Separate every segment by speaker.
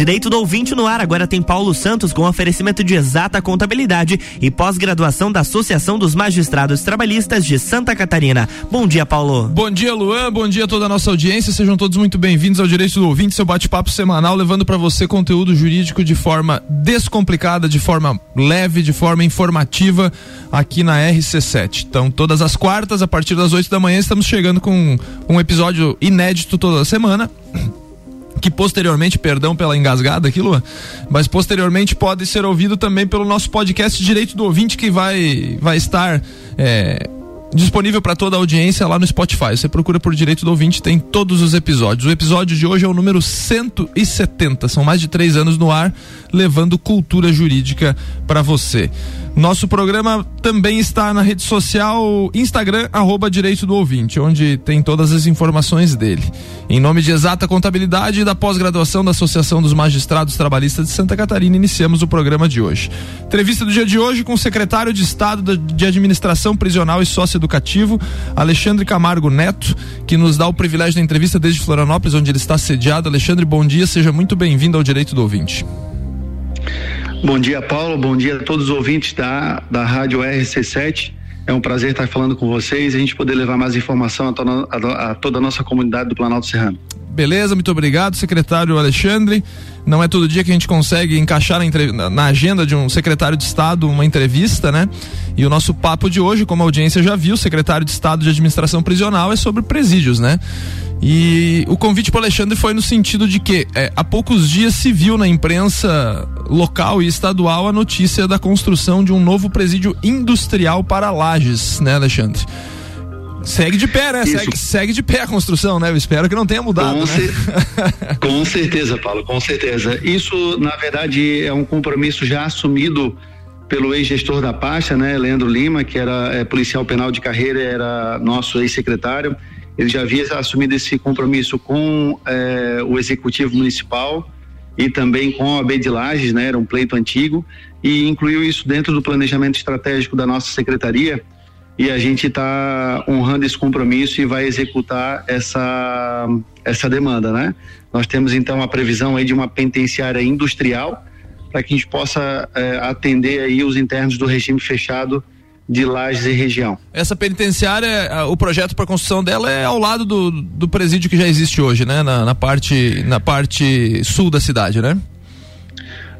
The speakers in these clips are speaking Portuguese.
Speaker 1: Direito do ouvinte no ar agora tem Paulo Santos com oferecimento de exata contabilidade e pós-graduação da Associação dos Magistrados Trabalhistas de Santa Catarina. Bom dia, Paulo.
Speaker 2: Bom dia, Luan. Bom dia a toda a nossa audiência. Sejam todos muito bem-vindos ao Direito do Ouvinte, seu bate-papo semanal, levando para você conteúdo jurídico de forma descomplicada, de forma leve, de forma informativa aqui na RC7. Então, todas as quartas, a partir das 8 da manhã, estamos chegando com um episódio inédito toda semana que posteriormente, perdão pela engasgada aqui, Lua, mas posteriormente pode ser ouvido também pelo nosso podcast Direito do Ouvinte, que vai, vai estar é, disponível para toda a audiência lá no Spotify. Você procura por Direito do Ouvinte, tem todos os episódios. O episódio de hoje é o número 170. São mais de três anos no ar, levando cultura jurídica para você. Nosso programa também está na rede social Instagram, arroba Direito do Ouvinte, onde tem todas as informações dele. Em nome de Exata Contabilidade e da pós-graduação da Associação dos Magistrados Trabalhistas de Santa Catarina, iniciamos o programa de hoje. Entrevista do dia de hoje com o secretário de Estado de Administração Prisional e Socioeducativo, Alexandre Camargo Neto, que nos dá o privilégio da entrevista desde Florianópolis, onde ele está sediado. Alexandre, bom dia, seja muito bem-vindo ao Direito do Ouvinte.
Speaker 3: Bom dia, Paulo. Bom dia a todos os ouvintes da, da Rádio RC7. É um prazer estar falando com vocês e a gente poder levar mais informação a, toda a, a toda a nossa comunidade do Planalto Serrano.
Speaker 2: Beleza, muito obrigado, secretário Alexandre. Não é todo dia que a gente consegue encaixar na, na, agenda de um secretário de Estado uma entrevista, né? E o nosso papo de hoje, como a audiência já viu, secretário de Estado de Administração Prisional é sobre presídios, né? E o convite para Alexandre foi no sentido de que é, há poucos dias se viu na imprensa local e estadual a notícia da construção de um novo presídio industrial para Lages, né, Alexandre? Segue de pé, né? Segue, segue, de pé a construção, né? Eu espero que não tenha mudado.
Speaker 3: Com,
Speaker 2: né? cer
Speaker 3: com certeza, Paulo, com certeza. Isso, na verdade, é um compromisso já assumido pelo ex-gestor da pasta, né, Leandro Lima, que era é, policial penal de carreira, era nosso ex-secretário. Ele já havia assumido esse compromisso com é, o executivo municipal e também com a AB de Lages, né, era um pleito antigo, e incluiu isso dentro do planejamento estratégico da nossa secretaria. E a gente está honrando esse compromisso e vai executar essa, essa demanda, né? Nós temos então a previsão aí de uma penitenciária industrial para que a gente possa é, atender aí os internos do regime fechado de Lages e região.
Speaker 2: Essa penitenciária, o projeto para construção dela é ao lado do, do presídio que já existe hoje, né? Na, na parte, na parte sul da cidade, né?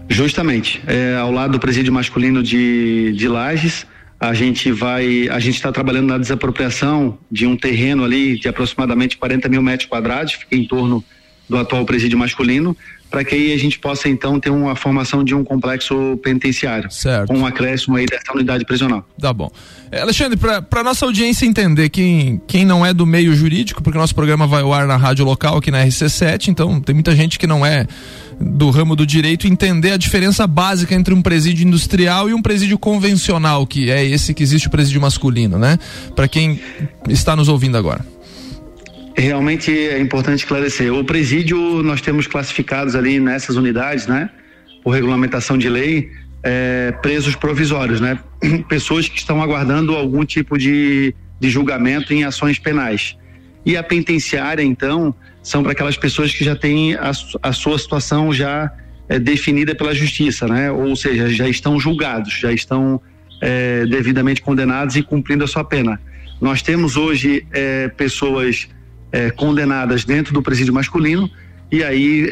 Speaker 3: Justamente, é, ao lado do presídio masculino de, de Lages, a gente vai, a gente está trabalhando na desapropriação de um terreno ali de aproximadamente 40 mil metros quadrados, fica em torno do atual presídio masculino, para que aí a gente possa então ter uma formação de um complexo penitenciário.
Speaker 2: Certo.
Speaker 3: Com um acréscimo aí dessa unidade prisional.
Speaker 2: Tá bom. É, Alexandre, para nossa audiência entender, quem, quem não é do meio jurídico, porque nosso programa vai ao ar na rádio local aqui na RC7, então tem muita gente que não é do ramo do direito entender a diferença básica entre um presídio industrial e um presídio convencional, que é esse que existe o presídio masculino, né? Para quem está nos ouvindo agora.
Speaker 3: Realmente é importante esclarecer. O presídio nós temos classificados ali nessas unidades, né? Por regulamentação de lei, é, presos provisórios, né? Pessoas que estão aguardando algum tipo de, de julgamento em ações penais. E a penitenciária, então, são para aquelas pessoas que já têm a, a sua situação já é, definida pela justiça, né? Ou seja, já estão julgados, já estão é, devidamente condenados e cumprindo a sua pena. Nós temos hoje é, pessoas condenadas dentro do presídio masculino. E aí,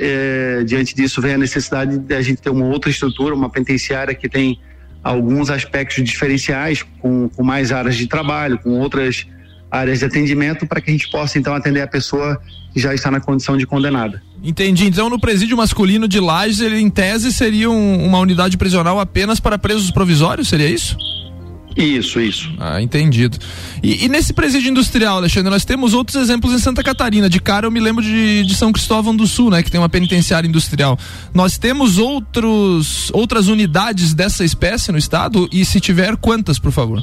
Speaker 3: diante disso, vem a necessidade de a gente ter uma outra estrutura, uma penitenciária que tem alguns aspectos diferenciais, com, com mais áreas de trabalho, com outras áreas de atendimento, para que a gente possa então atender a pessoa que já está na condição de condenada.
Speaker 2: Entendi. Então, no presídio masculino de Lages, ele em tese seria um, uma unidade prisional apenas para presos provisórios? Seria isso?
Speaker 3: Isso, isso.
Speaker 2: Ah, entendido. E, e, nesse presídio industrial, Alexandre, nós temos outros exemplos em Santa Catarina. De cara eu me lembro de, de São Cristóvão do Sul, né? Que tem uma penitenciária industrial. Nós temos outros, outras unidades dessa espécie no estado? E se tiver, quantas, por favor?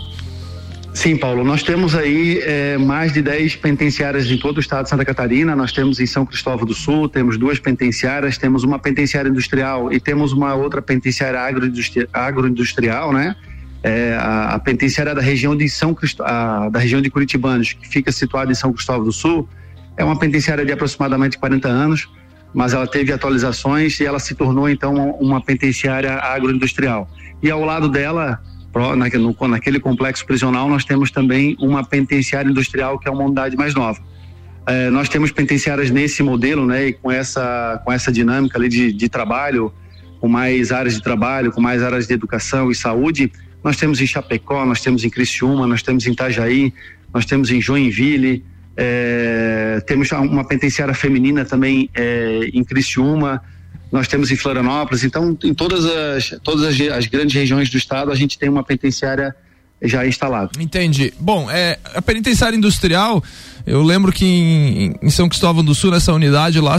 Speaker 3: Sim, Paulo, nós temos aí é, mais de 10 penitenciárias em todo o estado de Santa Catarina. Nós temos em São Cristóvão do Sul, temos duas penitenciárias, temos uma penitenciária industrial e temos uma outra penitenciária agroindustrial, agroindustrial né? é, a, a, penitenciária da região de São Crist... a, da região de Curitibanos, que fica situada em São Cristóvão do Sul, é uma penitenciária de aproximadamente 40 anos. mas ela teve atualizações e ela se tornou então uma penitenciária agroindustrial. E ao lado dela, naquele complexo prisional, nós temos também uma penitenciária industrial que é uma unidade mais nova. É, nós temos penitenciárias nesse modelo, né, e com essa com essa dinâmica ali de, de trabalho, com mais áreas de trabalho, com mais áreas de educação e saúde. Nós temos em Chapecó, nós temos em Criciúma, nós temos em Itajaí, nós temos em Joinville, é, temos uma penitenciária feminina também é, em Criciúma, nós temos em Florianópolis. Então, em todas as todas as, as grandes regiões do estado, a gente tem uma penitenciária já instalada.
Speaker 2: Entendi. Bom, é, a penitenciária industrial, eu lembro que em, em São Cristóvão do Sul, nessa unidade lá,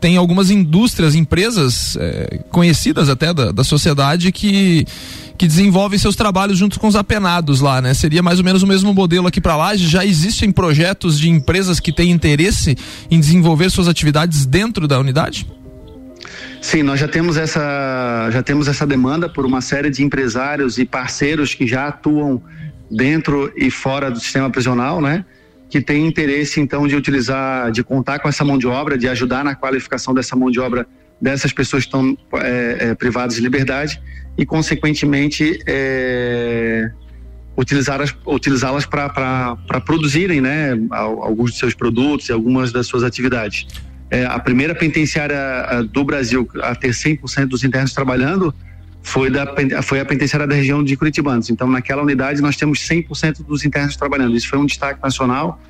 Speaker 2: tem algumas indústrias, empresas é, conhecidas até da, da sociedade que que desenvolvem seus trabalhos junto com os apenados lá, né? Seria mais ou menos o mesmo modelo aqui para lá. Já existem projetos de empresas que têm interesse em desenvolver suas atividades dentro da unidade?
Speaker 3: Sim, nós já temos essa já temos essa demanda por uma série de empresários e parceiros que já atuam dentro e fora do sistema prisional, né? Que tem interesse então de utilizar, de contar com essa mão de obra, de ajudar na qualificação dessa mão de obra dessas pessoas que estão é, é, privadas de liberdade e, consequentemente, é, utilizá-las utilizá para produzirem né, alguns de seus produtos e algumas das suas atividades. É, a primeira penitenciária do Brasil a ter 100% dos internos trabalhando foi, da, foi a penitenciária da região de Curitibanos. Então, naquela unidade, nós temos 100% dos internos trabalhando. Isso foi um destaque nacional.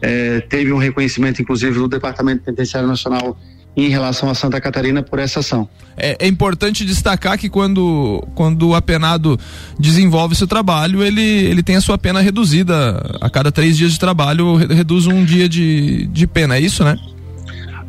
Speaker 3: É, teve um reconhecimento, inclusive, do Departamento Penitenciário Nacional em relação a Santa Catarina por essa ação.
Speaker 2: É, é, importante destacar que quando, quando o apenado desenvolve seu trabalho, ele, ele tem a sua pena reduzida. A cada três dias de trabalho, reduz um dia de, de pena, é isso, né?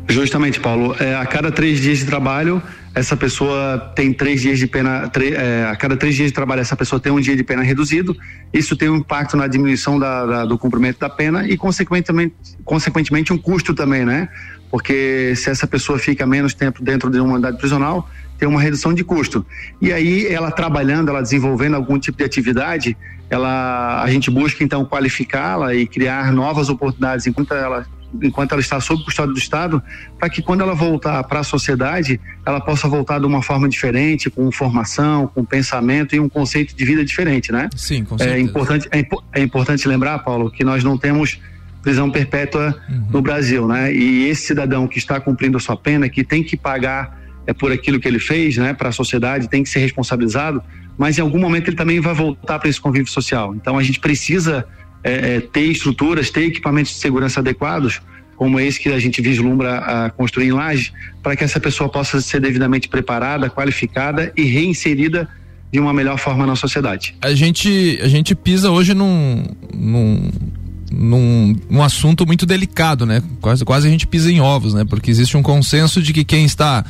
Speaker 3: Justamente, Paulo. É, a cada três dias de trabalho, essa pessoa tem três dias de pena, é, a cada três dias de trabalho, essa pessoa tem um dia de pena reduzido. Isso tem um impacto na diminuição da, da, do cumprimento da pena e, consequentemente, consequentemente, um custo também, né? Porque se essa pessoa fica menos tempo dentro de uma unidade prisional, tem uma redução de custo. E aí, ela trabalhando, ela desenvolvendo algum tipo de atividade, ela, a gente busca então qualificá-la e criar novas oportunidades enquanto ela enquanto ela está sob custódia do Estado, para que quando ela voltar para a sociedade, ela possa voltar de uma forma diferente, com formação, com pensamento e um conceito de vida diferente, né?
Speaker 2: Sim, com
Speaker 3: é certeza. É importante, é, é importante lembrar, Paulo, que nós não temos prisão perpétua uhum. no Brasil, né? E esse cidadão que está cumprindo a sua pena, que tem que pagar é por aquilo que ele fez, né, para a sociedade, tem que ser responsabilizado, mas em algum momento ele também vai voltar para esse convívio social. Então a gente precisa é, ter estruturas, ter equipamentos de segurança adequados, como esse que a gente vislumbra a construir em laje, para que essa pessoa possa ser devidamente preparada, qualificada e reinserida de uma melhor forma na sociedade.
Speaker 2: A gente, a gente pisa hoje num, num, num, num assunto muito delicado, né? Quase, quase a gente pisa em ovos, né? Porque existe um consenso de que quem está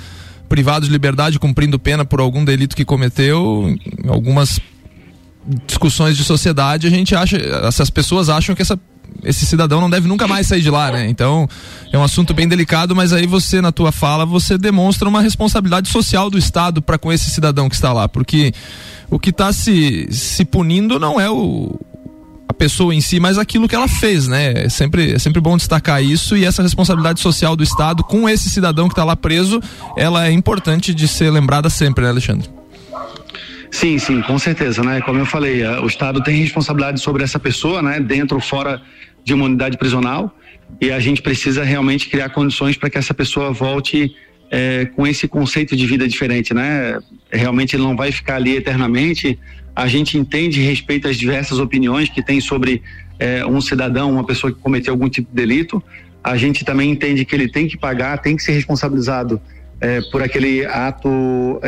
Speaker 2: privado de liberdade cumprindo pena por algum delito que cometeu, algumas discussões de sociedade, a gente acha, essas pessoas acham que essa esse cidadão não deve nunca mais sair de lá, né? Então, é um assunto bem delicado, mas aí você, na tua fala, você demonstra uma responsabilidade social do Estado para com esse cidadão que está lá, porque o que está se, se punindo não é o, a pessoa em si, mas aquilo que ela fez, né? É sempre, é sempre bom destacar isso e essa responsabilidade social do Estado com esse cidadão que está lá preso, ela é importante de ser lembrada sempre, né, Alexandre?
Speaker 3: Sim, sim, com certeza, né? Como eu falei, o Estado tem responsabilidade sobre essa pessoa, né? Dentro ou fora de uma unidade prisional e a gente precisa realmente criar condições para que essa pessoa volte é, com esse conceito de vida diferente, né? Realmente ele não vai ficar ali eternamente. A gente entende e respeita as diversas opiniões que tem sobre é, um cidadão, uma pessoa que cometeu algum tipo de delito. A gente também entende que ele tem que pagar, tem que ser responsabilizado é, por aquele ato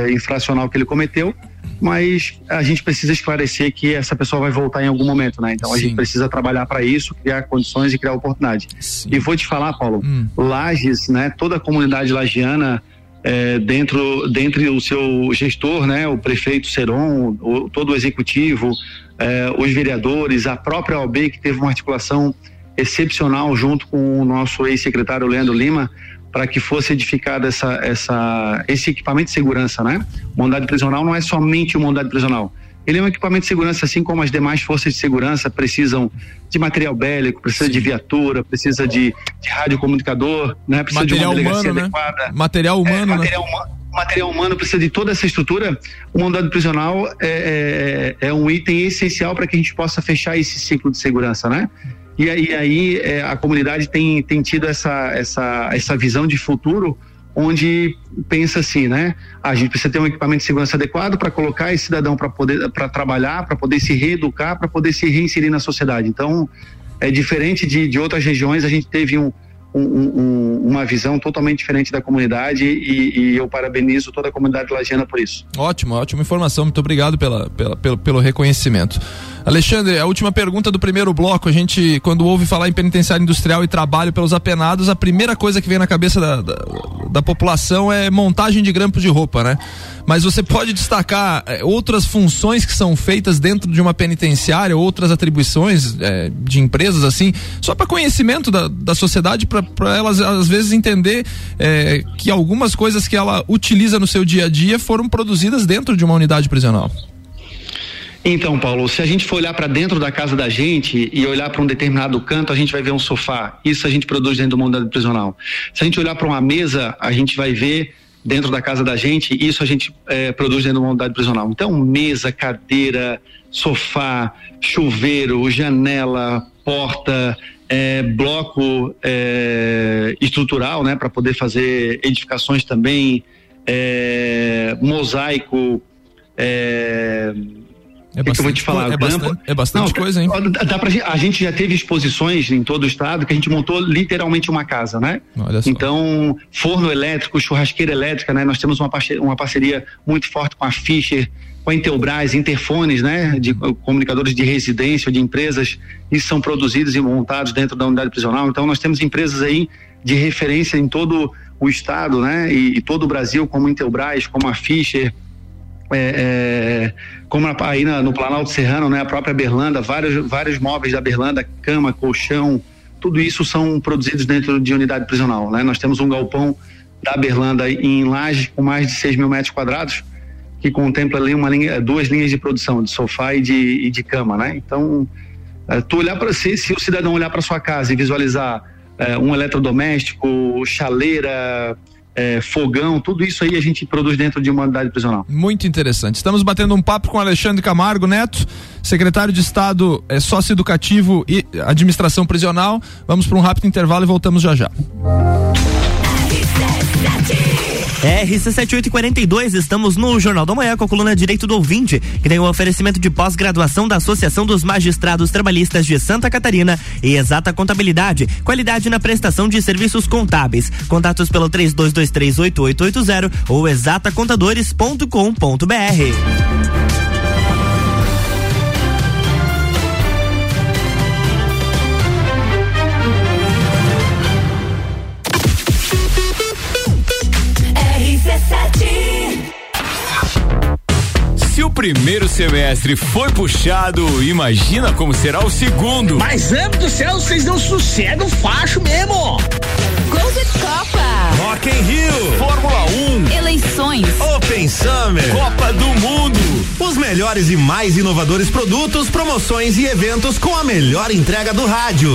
Speaker 3: infracional que ele cometeu mas a gente precisa esclarecer que essa pessoa vai voltar em algum momento, né? Então a gente precisa trabalhar para isso, criar condições e criar oportunidade. Sim. E vou te falar, Paulo, hum. Lages, né? Toda a comunidade lagiana é, dentro dentro do seu gestor, né? O prefeito Seron, o, todo o executivo, é, os vereadores, a própria OAB que teve uma articulação excepcional junto com o nosso ex-secretário Leandro Lima para que fosse edificado essa, essa, esse equipamento de segurança, né? O mandado prisional não é somente o mandado prisional. Ele é um equipamento de segurança, assim como as demais forças de segurança precisam de material bélico, precisa Sim. de viatura, precisa de, de radiocomunicador, né? Precisa
Speaker 2: material
Speaker 3: de
Speaker 2: uma delegacia humano, né? adequada. Material humano, é,
Speaker 3: material
Speaker 2: né?
Speaker 3: humano material humano precisa de toda essa estrutura, o mandado prisional é, é, é um item essencial para que a gente possa fechar esse ciclo de segurança, né? E, e aí é, a comunidade tem, tem tido essa, essa, essa visão de futuro onde pensa assim, né? A gente precisa ter um equipamento de segurança adequado para colocar esse cidadão para poder para trabalhar, para poder se reeducar, para poder se reinserir na sociedade. Então, é diferente de, de outras regiões, a gente teve um, um, um, uma visão totalmente diferente da comunidade e, e, eu parabenizo toda a comunidade lagiana por isso.
Speaker 2: Ótimo, ótima informação. Muito obrigado pela, pela, pelo, pelo reconhecimento. Alexandre, a última pergunta do primeiro bloco. A gente, quando ouve falar em penitenciário industrial e trabalho pelos apenados, a primeira coisa que vem na cabeça da, da, da população é montagem de grampos de roupa, né? Mas você pode destacar é, outras funções que são feitas dentro de uma penitenciária, outras atribuições é, de empresas, assim, só para conhecimento da, da sociedade, para elas às vezes entender é, que algumas coisas que ela utiliza no seu dia a dia foram produzidas dentro de uma unidade prisional.
Speaker 3: Então, Paulo, se a gente for olhar para dentro da casa da gente e olhar para um determinado canto, a gente vai ver um sofá. Isso a gente produz dentro do mundo prisional. Se a gente olhar para uma mesa, a gente vai ver dentro da casa da gente, isso a gente é, produz dentro de uma unidade prisional. Então, mesa, cadeira, sofá, chuveiro, janela, porta, é, bloco é, estrutural, né, para poder fazer edificações também, é, mosaico, é,
Speaker 2: é bastante, que eu vou te falar? É bastante, é bastante Não, coisa, hein?
Speaker 3: Dá pra, a gente já teve exposições em todo o estado que a gente montou literalmente uma casa, né? Então, forno elétrico, churrasqueira elétrica, né? Nós temos uma parceria, uma parceria muito forte com a Fischer, com a Intelbras, interfones, né? De comunicadores de residência, de empresas, e são produzidos e montados dentro da unidade prisional. Então, nós temos empresas aí de referência em todo o estado, né? E, e todo o Brasil, como a Intelbras, como a Fischer, é, é, como aí na, no Planalto Serrano, né, a própria Berlanda, vários, vários móveis da Berlanda, cama, colchão, tudo isso são produzidos dentro de unidade prisional. Né? Nós temos um galpão da Berlanda em Laje com mais de 6 mil metros quadrados, que contempla ali uma linha, duas linhas de produção, de sofá e de, e de cama. Né? Então, é, tu olhar para si, se o cidadão olhar para sua casa e visualizar é, um eletrodoméstico, chaleira, é, fogão, tudo isso aí a gente produz dentro de uma unidade prisional.
Speaker 2: Muito interessante. Estamos batendo um papo com Alexandre Camargo Neto, secretário de Estado é, Socioeducativo e Administração Prisional. Vamos para um rápido intervalo e voltamos já já.
Speaker 1: RC7842, estamos no Jornal da Manhã com a coluna Direito do Ouvinte, que tem o um oferecimento de pós-graduação da Associação dos Magistrados Trabalhistas de Santa Catarina e Exata Contabilidade, qualidade na prestação de serviços contábeis. Contatos pelo 32238880 ou exatacontadores.com.br.
Speaker 4: primeiro semestre foi puxado, imagina como será o segundo.
Speaker 5: Mas, amo do céu, vocês não sossegam facho mesmo.
Speaker 6: Gol de Copa.
Speaker 4: Rock in Rio. Fórmula 1.
Speaker 6: Eleições.
Speaker 4: Open Summer. Copa do Mundo. Os melhores e mais inovadores produtos, promoções e eventos com a melhor entrega do rádio.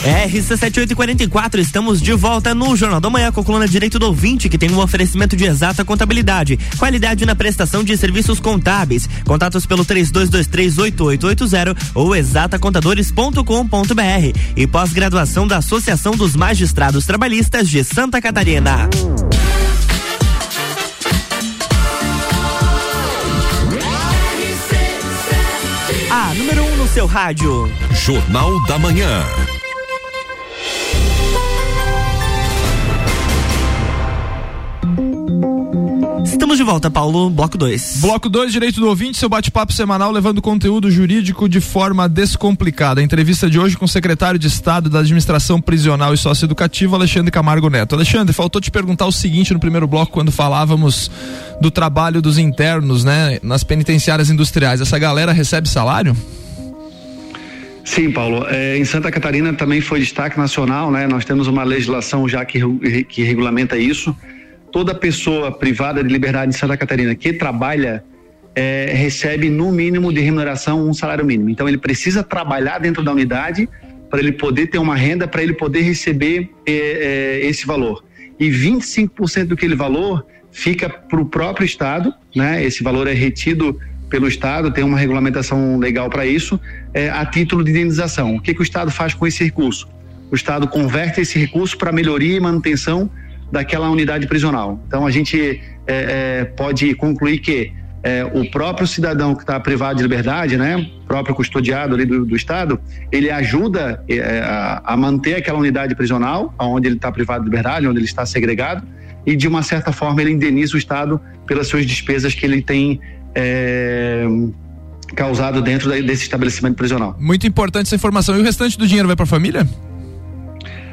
Speaker 1: RC7844, estamos de volta no Jornal da Manhã com a coluna Direito do Ouvinte, que tem um oferecimento de exata contabilidade, qualidade na prestação de serviços contábeis. Contatos pelo 32238880 ou exatacontadores.com.br e pós-graduação da Associação dos Magistrados Trabalhistas de Santa Catarina. A seu rádio.
Speaker 7: Jornal da Manhã.
Speaker 1: Estamos de volta, Paulo, bloco 2.
Speaker 2: Bloco 2, direito do ouvinte, seu bate-papo semanal levando conteúdo jurídico de forma descomplicada. A entrevista de hoje com o secretário de Estado da Administração Prisional e Socioeducativa, Alexandre Camargo Neto. Alexandre, faltou te perguntar o seguinte no primeiro bloco, quando falávamos do trabalho dos internos, né, nas penitenciárias industriais. Essa galera recebe salário?
Speaker 3: Sim, Paulo. É, em Santa Catarina também foi destaque nacional, né? Nós temos uma legislação já que, que regulamenta isso toda pessoa privada de liberdade em Santa Catarina que trabalha é, recebe no mínimo de remuneração um salário mínimo. Então ele precisa trabalhar dentro da unidade para ele poder ter uma renda, para ele poder receber é, é, esse valor. E 25% do aquele valor fica para o próprio Estado, né? Esse valor é retido pelo Estado, tem uma regulamentação legal para isso, é, a título de indenização. O que, que o Estado faz com esse recurso? O Estado converte esse recurso para melhoria e manutenção daquela unidade prisional. Então a gente é, é, pode concluir que é, o próprio cidadão que está privado de liberdade, né, próprio custodiado ali do, do Estado, ele ajuda é, a, a, manter aquela unidade prisional, onde ele está privado de liberdade, onde ele está segregado, e de uma certa forma ele indeniza o Estado pelas suas despesas que ele tem é, causado dentro desse estabelecimento prisional.
Speaker 2: Muito importante essa informação. E o restante do dinheiro vai para a família?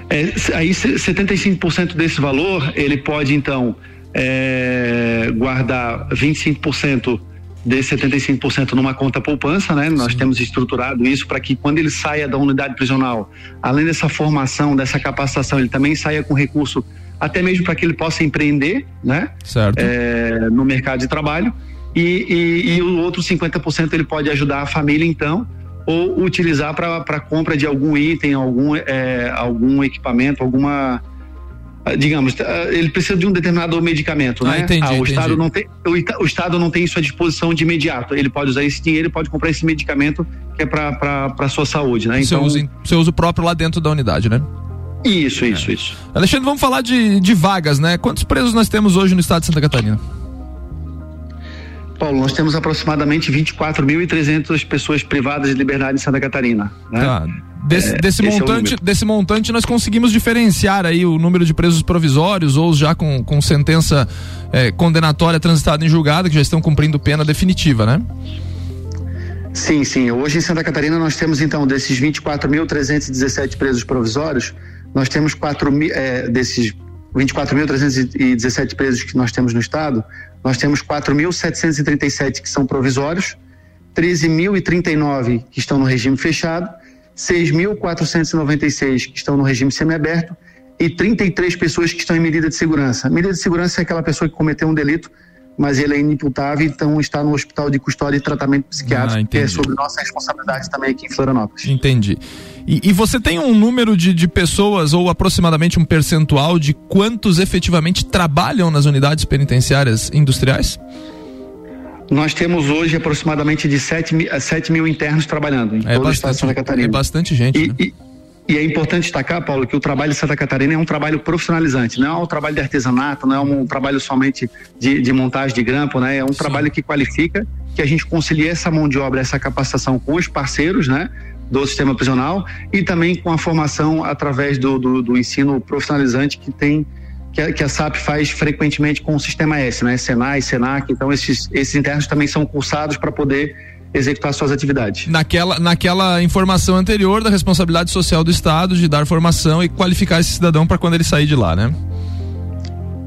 Speaker 3: É, aí 75% desse valor ele pode então é, guardar 25% desse 75% numa conta poupança, né? Sim. Nós temos estruturado isso para que quando ele saia da unidade prisional, além dessa formação, dessa capacitação, ele também saia com recurso até mesmo para que ele possa empreender, né?
Speaker 2: Certo.
Speaker 3: É, no mercado de trabalho. E, e, e o outro 50% ele pode ajudar a família, então, ou utilizar para compra de algum item, algum, é, algum equipamento, alguma ah, digamos, ah, ele precisa de um determinado medicamento, ah,
Speaker 2: né? Entendi, ah, o
Speaker 3: entendi. estado não tem, o, o, estado não tem isso à disposição de imediato. Ele pode usar esse dinheiro, ele pode comprar esse medicamento que é para para sua saúde, né?
Speaker 2: Então, seu uso, seu uso próprio lá dentro da unidade, né?
Speaker 3: Isso, isso, é. isso.
Speaker 2: Alexandre, vamos falar de, de vagas, né? Quantos presos nós temos hoje no estado de Santa Catarina?
Speaker 3: Paulo, nós temos aproximadamente 24.300 pessoas privadas de liberdade em Santa Catarina. Né? Tá.
Speaker 2: Desse, é, desse montante, é desse montante, nós conseguimos diferenciar aí o número de presos provisórios ou já com, com sentença é, condenatória transitada em julgado, que já estão cumprindo pena definitiva, né?
Speaker 3: Sim, sim. Hoje em Santa Catarina nós temos então desses 24.317 presos provisórios, nós temos 4 mil, é, desses 24.317 presos que nós temos no estado, nós temos 4.737 que são provisórios, 13.039 que estão no regime fechado, 6.496 que estão no regime semiaberto e 33 pessoas que estão em medida de segurança. Medida de segurança é aquela pessoa que cometeu um delito, mas ele é inimputável, então está no hospital de custódia e tratamento psiquiátrico, ah, que é sobre nossa responsabilidade também aqui em Florianópolis.
Speaker 2: Entendi. E, e você tem um número de, de pessoas, ou aproximadamente um percentual, de quantos efetivamente trabalham nas unidades penitenciárias industriais?
Speaker 3: Nós temos hoje aproximadamente de 7 mil, 7 mil internos trabalhando em é todo bastante, o estado de Santa Catarina.
Speaker 2: É bastante gente.
Speaker 3: E,
Speaker 2: né?
Speaker 3: e, e é importante destacar, Paulo, que o trabalho de Santa Catarina é um trabalho profissionalizante, não é um trabalho de artesanato, não é um trabalho somente de, de montagem de grampo, né? É um Sim. trabalho que qualifica, que a gente concilia essa mão de obra, essa capacitação com os parceiros, né? Do sistema prisional e também com a formação através do, do, do ensino profissionalizante que tem que a, que a, SAP faz frequentemente com o sistema S, né? Senai, Senac, então esses, esses internos também são cursados para poder executar suas atividades.
Speaker 2: Naquela, naquela informação anterior da responsabilidade social do Estado de dar formação e qualificar esse cidadão para quando ele sair de lá, né?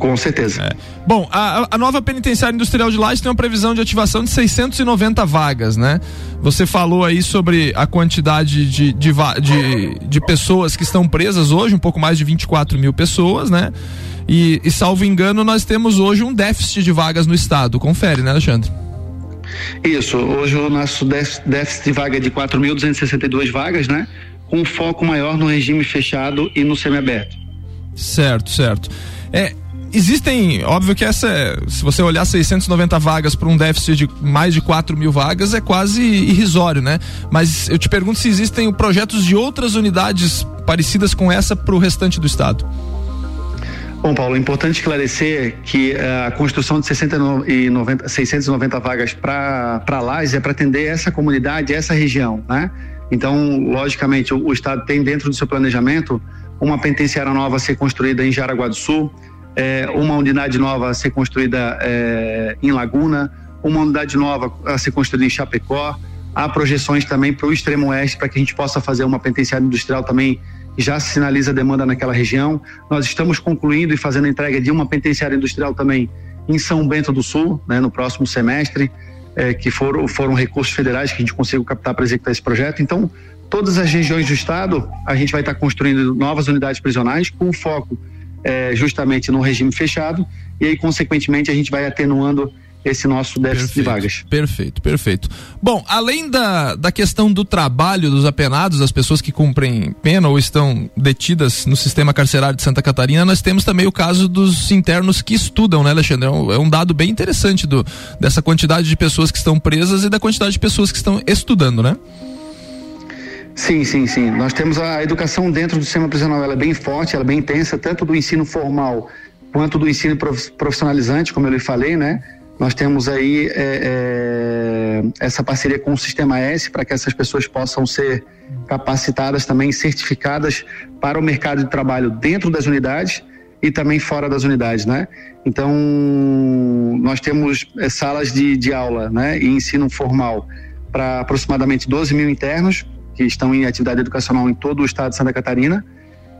Speaker 3: Com certeza. É.
Speaker 2: Bom, a, a, nova penitenciária industrial de Lages tem uma previsão de ativação de 690 vagas, né? Você falou aí sobre a quantidade de, de, de, de pessoas que estão presas hoje, um pouco mais de 24 mil pessoas, né? E, e salvo engano, nós temos hoje um déficit de vagas no estado. Confere, né, Alexandre?
Speaker 3: Isso, hoje o nosso déficit de vaga é de 4.262 vagas, né? Com foco maior no regime fechado e no semiaberto.
Speaker 2: Certo, certo. É, existem, óbvio que essa, é, se você olhar 690 vagas para um déficit de mais de 4 mil vagas, é quase irrisório, né? Mas eu te pergunto se existem projetos de outras unidades parecidas com essa para o restante do estado.
Speaker 3: Bom, Paulo, é importante esclarecer que uh, a construção de 690, 690 vagas para Lages é para atender essa comunidade, essa região, né? Então, logicamente, o, o Estado tem dentro do seu planejamento uma penitenciária nova a ser construída em Jaraguá do Sul, é, uma unidade nova a ser construída é, em Laguna, uma unidade nova a ser construída em Chapecó. Há projeções também para o extremo oeste para que a gente possa fazer uma penitenciária industrial também já se sinaliza a demanda naquela região. Nós estamos concluindo e fazendo entrega de uma penitenciária industrial também em São Bento do Sul, né, no próximo semestre, é, que foram, foram recursos federais que a gente conseguiu captar para executar esse projeto. Então, todas as regiões do estado, a gente vai estar construindo novas unidades prisionais com foco é, justamente no regime fechado e aí, consequentemente, a gente vai atenuando esse nosso déficit perfeito, de vagas.
Speaker 2: Perfeito, perfeito. Bom, além da, da questão do trabalho dos apenados, das pessoas que cumprem pena ou estão detidas no sistema carcerário de Santa Catarina, nós temos também o caso dos internos que estudam, né, Alexandre? É um, é um dado bem interessante do, dessa quantidade de pessoas que estão presas e da quantidade de pessoas que estão estudando, né?
Speaker 3: Sim, sim, sim. Nós temos a educação dentro do sistema prisional, ela é bem forte, ela é bem intensa, tanto do ensino formal quanto do ensino profissionalizante, como eu lhe falei, né? Nós temos aí é, é, essa parceria com o Sistema S para que essas pessoas possam ser capacitadas também, certificadas para o mercado de trabalho dentro das unidades e também fora das unidades, né? Então, nós temos é, salas de, de aula, né? E ensino formal para aproximadamente 12 mil internos que estão em atividade educacional em todo o estado de Santa Catarina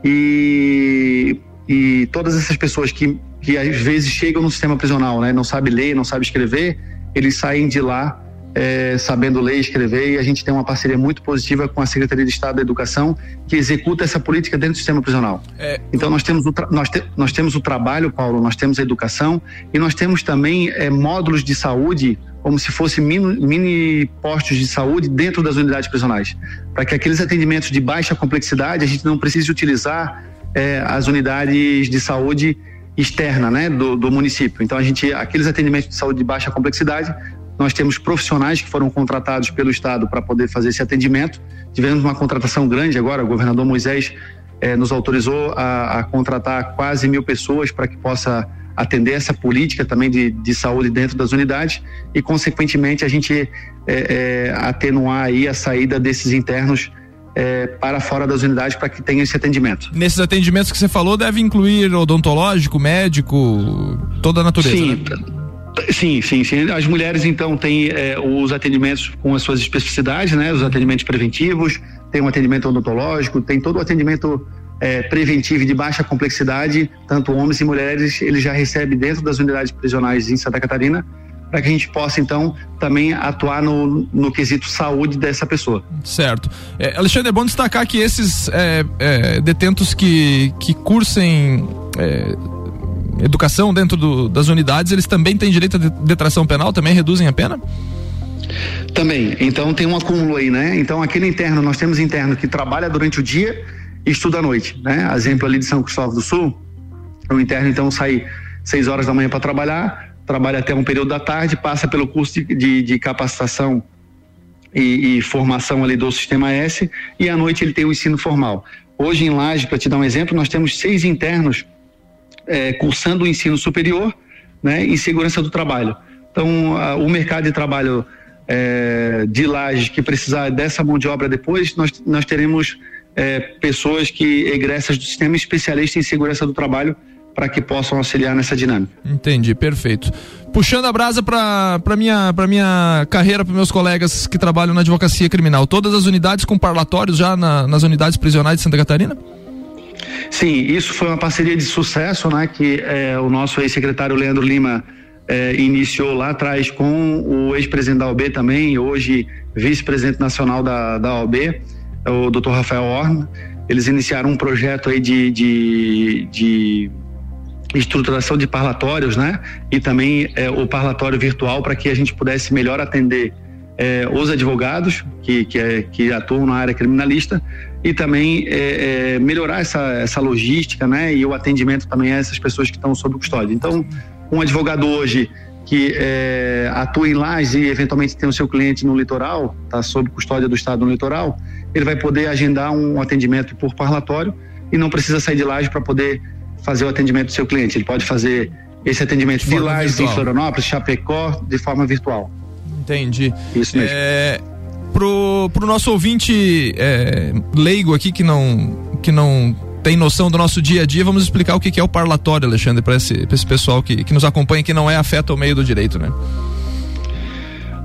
Speaker 3: e e todas essas pessoas que, que às vezes chegam no sistema prisional, né, não sabe ler, não sabe escrever, eles saem de lá é, sabendo ler e escrever e a gente tem uma parceria muito positiva com a Secretaria de Estado da Educação que executa essa política dentro do sistema prisional. É... Então nós temos, o nós, te nós temos o trabalho, Paulo, nós temos a educação e nós temos também é, módulos de saúde como se fossem mini, mini postos de saúde dentro das unidades prisionais, para que aqueles atendimentos de baixa complexidade a gente não precise utilizar é, as unidades de saúde externa, né, do, do, município. Então a gente, aqueles atendimentos de saúde de baixa complexidade, nós temos profissionais que foram contratados pelo estado para poder fazer esse atendimento. Tivemos uma contratação grande agora, o governador Moisés é, nos autorizou a, a, contratar quase mil pessoas para que possa atender essa política também de, de saúde dentro das unidades e, consequentemente, a gente é, é, atenuar aí a saída desses internos é, para fora das unidades para que tenha esse atendimento.
Speaker 2: Nesses atendimentos que você falou, deve incluir odontológico, médico, toda a natureza.
Speaker 3: Sim.
Speaker 2: Né?
Speaker 3: Sim, sim, sim. As mulheres, então, têm é, os atendimentos com as suas especificidades, né? Os atendimentos preventivos, tem um atendimento odontológico, tem todo o atendimento é, preventivo de baixa complexidade, tanto homens e mulheres, ele já recebe dentro das unidades prisionais em Santa Catarina para que a gente possa então também atuar no, no quesito saúde dessa pessoa.
Speaker 2: Certo. É, Alexandre, é bom destacar que esses é, é, detentos que, que cursem é, educação dentro do, das unidades, eles também têm direito a detração penal, também reduzem a pena?
Speaker 3: Também. Então tem um acúmulo aí, né? Então aquele interno, nós temos interno que trabalha durante o dia e estuda à noite, né? Exemplo ali de São Cristóvão do Sul, o interno então sai seis horas da manhã para trabalhar, trabalha até um período da tarde, passa pelo curso de, de, de capacitação e, e, formação ali do Sistema S e à noite ele tem o ensino formal. Hoje em Laje, para te dar um exemplo, nós temos seis internos é, cursando o ensino superior né, em segurança do trabalho. Então, a, o mercado de trabalho é, de Laje que precisar dessa mão de obra depois, nós, nós teremos é, pessoas que egressas do sistema especialista em segurança do trabalho para que possam auxiliar nessa dinâmica.
Speaker 2: Entendi, perfeito. Puxando a brasa para minha, minha carreira, para meus colegas que trabalham na advocacia criminal, todas as unidades com parlatórios já na, nas unidades prisionais de Santa Catarina?
Speaker 3: Sim, isso foi uma parceria de sucesso, né? Que é, o nosso ex-secretário Leandro Lima é, iniciou lá atrás com o ex-presidente da OB também, hoje vice-presidente nacional da, da OB, o Dr. Rafael Orn. Eles iniciaram um projeto aí de, de, de estruturação de parlatórios, né? E também é, o parlatório virtual para que a gente pudesse melhor atender é, os advogados que, que, é, que, atuam na área criminalista e também é, é, melhorar essa, essa logística, né? E o atendimento também a essas pessoas que estão sob custódia. Então, um advogado hoje que é, atua em Lages e eventualmente tem o seu cliente no litoral, está sob custódia do Estado no litoral, ele vai poder agendar um atendimento por parlatório e não precisa sair de Lages para poder fazer o atendimento do seu cliente. Ele pode fazer esse atendimento de, de Lages, em Florianópolis, Chapecó, de forma virtual.
Speaker 2: Entendi.
Speaker 3: Isso mesmo.
Speaker 2: É, pro, pro nosso ouvinte é, leigo aqui que não, que não tem noção do nosso dia a dia, vamos explicar o que, que é o parlatório, Alexandre, para esse, esse pessoal que, que nos acompanha, que não é afeto ao meio do direito, né?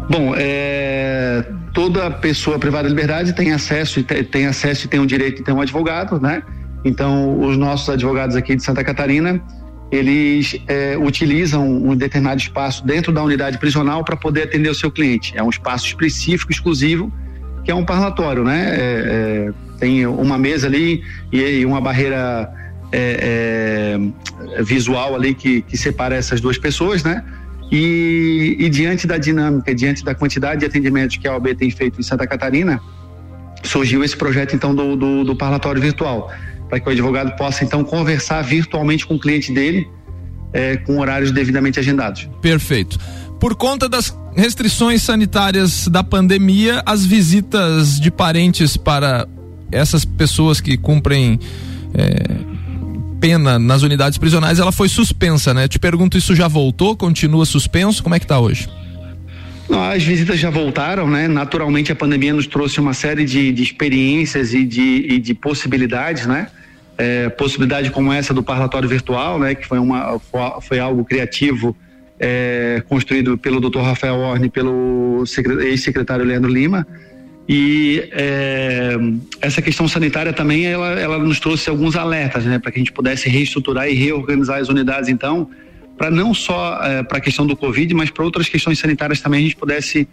Speaker 3: Bom, é, toda pessoa privada de liberdade tem acesso, tem acesso e tem o direito de ter um advogado, né? Então, os nossos advogados aqui de Santa Catarina, eles é, utilizam um determinado espaço dentro da unidade prisional para poder atender o seu cliente. É um espaço específico, exclusivo, que é um parlatório, né? É, é, tem uma mesa ali e, e uma barreira é, é, visual ali que, que separa essas duas pessoas, né? E, e, diante da dinâmica, diante da quantidade de atendimentos que a OAB tem feito em Santa Catarina, surgiu esse projeto então do, do, do parlatório virtual para que o advogado possa então conversar virtualmente com o cliente dele é, com horários devidamente agendados.
Speaker 2: Perfeito. Por conta das restrições sanitárias da pandemia, as visitas de parentes para essas pessoas que cumprem é, pena nas unidades prisionais, ela foi suspensa, né? Te pergunto, isso já voltou? Continua suspenso? Como é que está hoje?
Speaker 3: Não, as visitas já voltaram, né? Naturalmente a pandemia nos trouxe uma série de, de experiências e de, e de possibilidades, né? É, possibilidade como essa do parlatório virtual, né? Que foi, uma, foi algo criativo é, construído pelo Dr. Rafael Orne e pelo ex-secretário Leandro Lima. E é, essa questão sanitária também, ela, ela nos trouxe alguns alertas, né? Para que a gente pudesse reestruturar e reorganizar as unidades, então, para não só é, para a questão do Covid, mas para outras questões sanitárias também a gente pudesse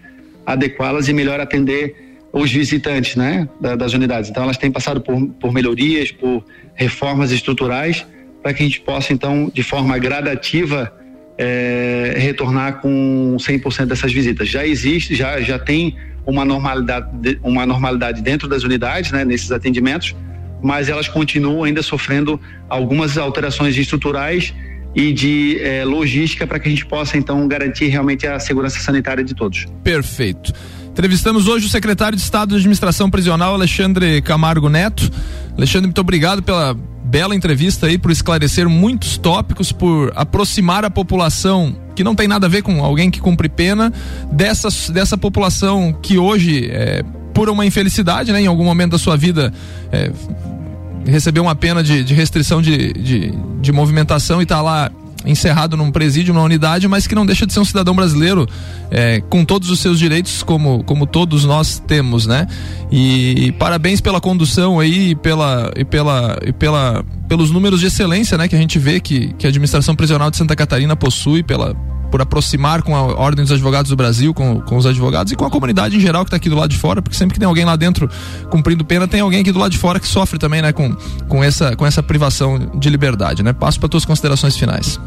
Speaker 3: adequá-las e melhor atender os visitantes né, das unidades. Então elas têm passado por, por melhorias, por reformas estruturais, para que a gente possa então, de forma gradativa, é, retornar com 100% dessas visitas. Já existe, já, já tem uma normalidade, uma normalidade dentro das unidades, né, nesses atendimentos, mas elas continuam ainda sofrendo algumas alterações estruturais e de eh, logística para que a gente possa então garantir realmente a segurança sanitária de todos.
Speaker 2: Perfeito. Entrevistamos hoje o secretário de Estado de Administração Prisional, Alexandre Camargo Neto. Alexandre, muito obrigado pela bela entrevista aí, por esclarecer muitos tópicos, por aproximar a população que não tem nada a ver com alguém que cumpre pena dessa, dessa população que hoje, é, por uma infelicidade, né, em algum momento da sua vida, é, recebeu uma pena de, de restrição de, de, de, movimentação e está lá encerrado num presídio, numa unidade, mas que não deixa de ser um cidadão brasileiro é, com todos os seus direitos, como, como todos nós temos, né? E, e parabéns pela condução aí e pela, e pela, e pela, pelos números de excelência, né? Que a gente vê que, que a administração prisional de Santa Catarina possui pela, por aproximar com a Ordem dos Advogados do Brasil, com, com os advogados e com a comunidade em geral que está aqui do lado de fora, porque sempre que tem alguém lá dentro cumprindo pena, tem alguém aqui do lado de fora que sofre também, né, com, com, essa, com essa privação de liberdade, né? Passo para tuas considerações finais.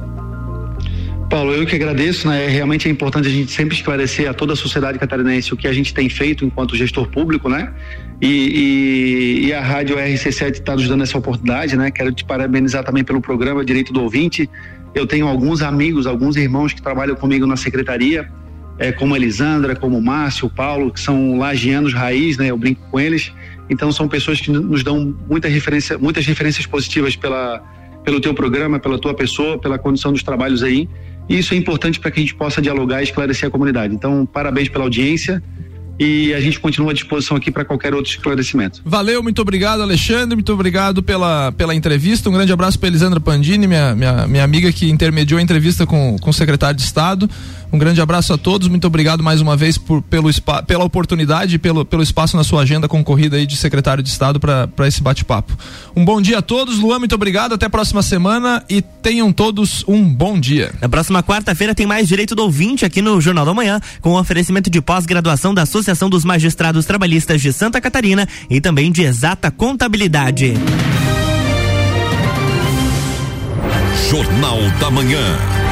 Speaker 3: Paulo, eu que agradeço, né? Realmente é importante a gente sempre esclarecer a toda a sociedade catarinense o que a gente tem feito enquanto gestor público, né? E, e, e a Rádio RC7 está nos dando essa oportunidade, né? Quero te parabenizar também pelo programa Direito do Ouvinte. Eu tenho alguns amigos, alguns irmãos que trabalham comigo na secretaria, é, como a Elisandra, como o Márcio, o Paulo, que são lagianos raiz, né? Eu brinco com eles. Então são pessoas que nos dão muita referência, muitas referências positivas pela, pelo teu programa, pela tua pessoa, pela condição dos trabalhos aí. E isso é importante para que a gente possa dialogar e esclarecer a comunidade. Então, parabéns pela audiência e a gente continua à disposição aqui para qualquer outro esclarecimento.
Speaker 2: Valeu, muito obrigado, Alexandre, muito obrigado pela, pela entrevista. Um grande abraço para Elisandra Pandini, minha, minha, minha amiga que intermediou a entrevista com, com o secretário de Estado. Um grande abraço a todos, muito obrigado mais uma vez por, pelo, pela oportunidade e pelo, pelo espaço na sua agenda concorrida aí de secretário de Estado para esse bate-papo. Um bom dia a todos, Luan, muito obrigado, até a próxima semana e tenham todos um bom dia.
Speaker 1: Na próxima quarta-feira tem mais Direito do Ouvinte aqui no Jornal da Manhã, com o oferecimento de pós-graduação da Associação dos Magistrados Trabalhistas de Santa Catarina e também de exata contabilidade.
Speaker 7: Jornal da Manhã.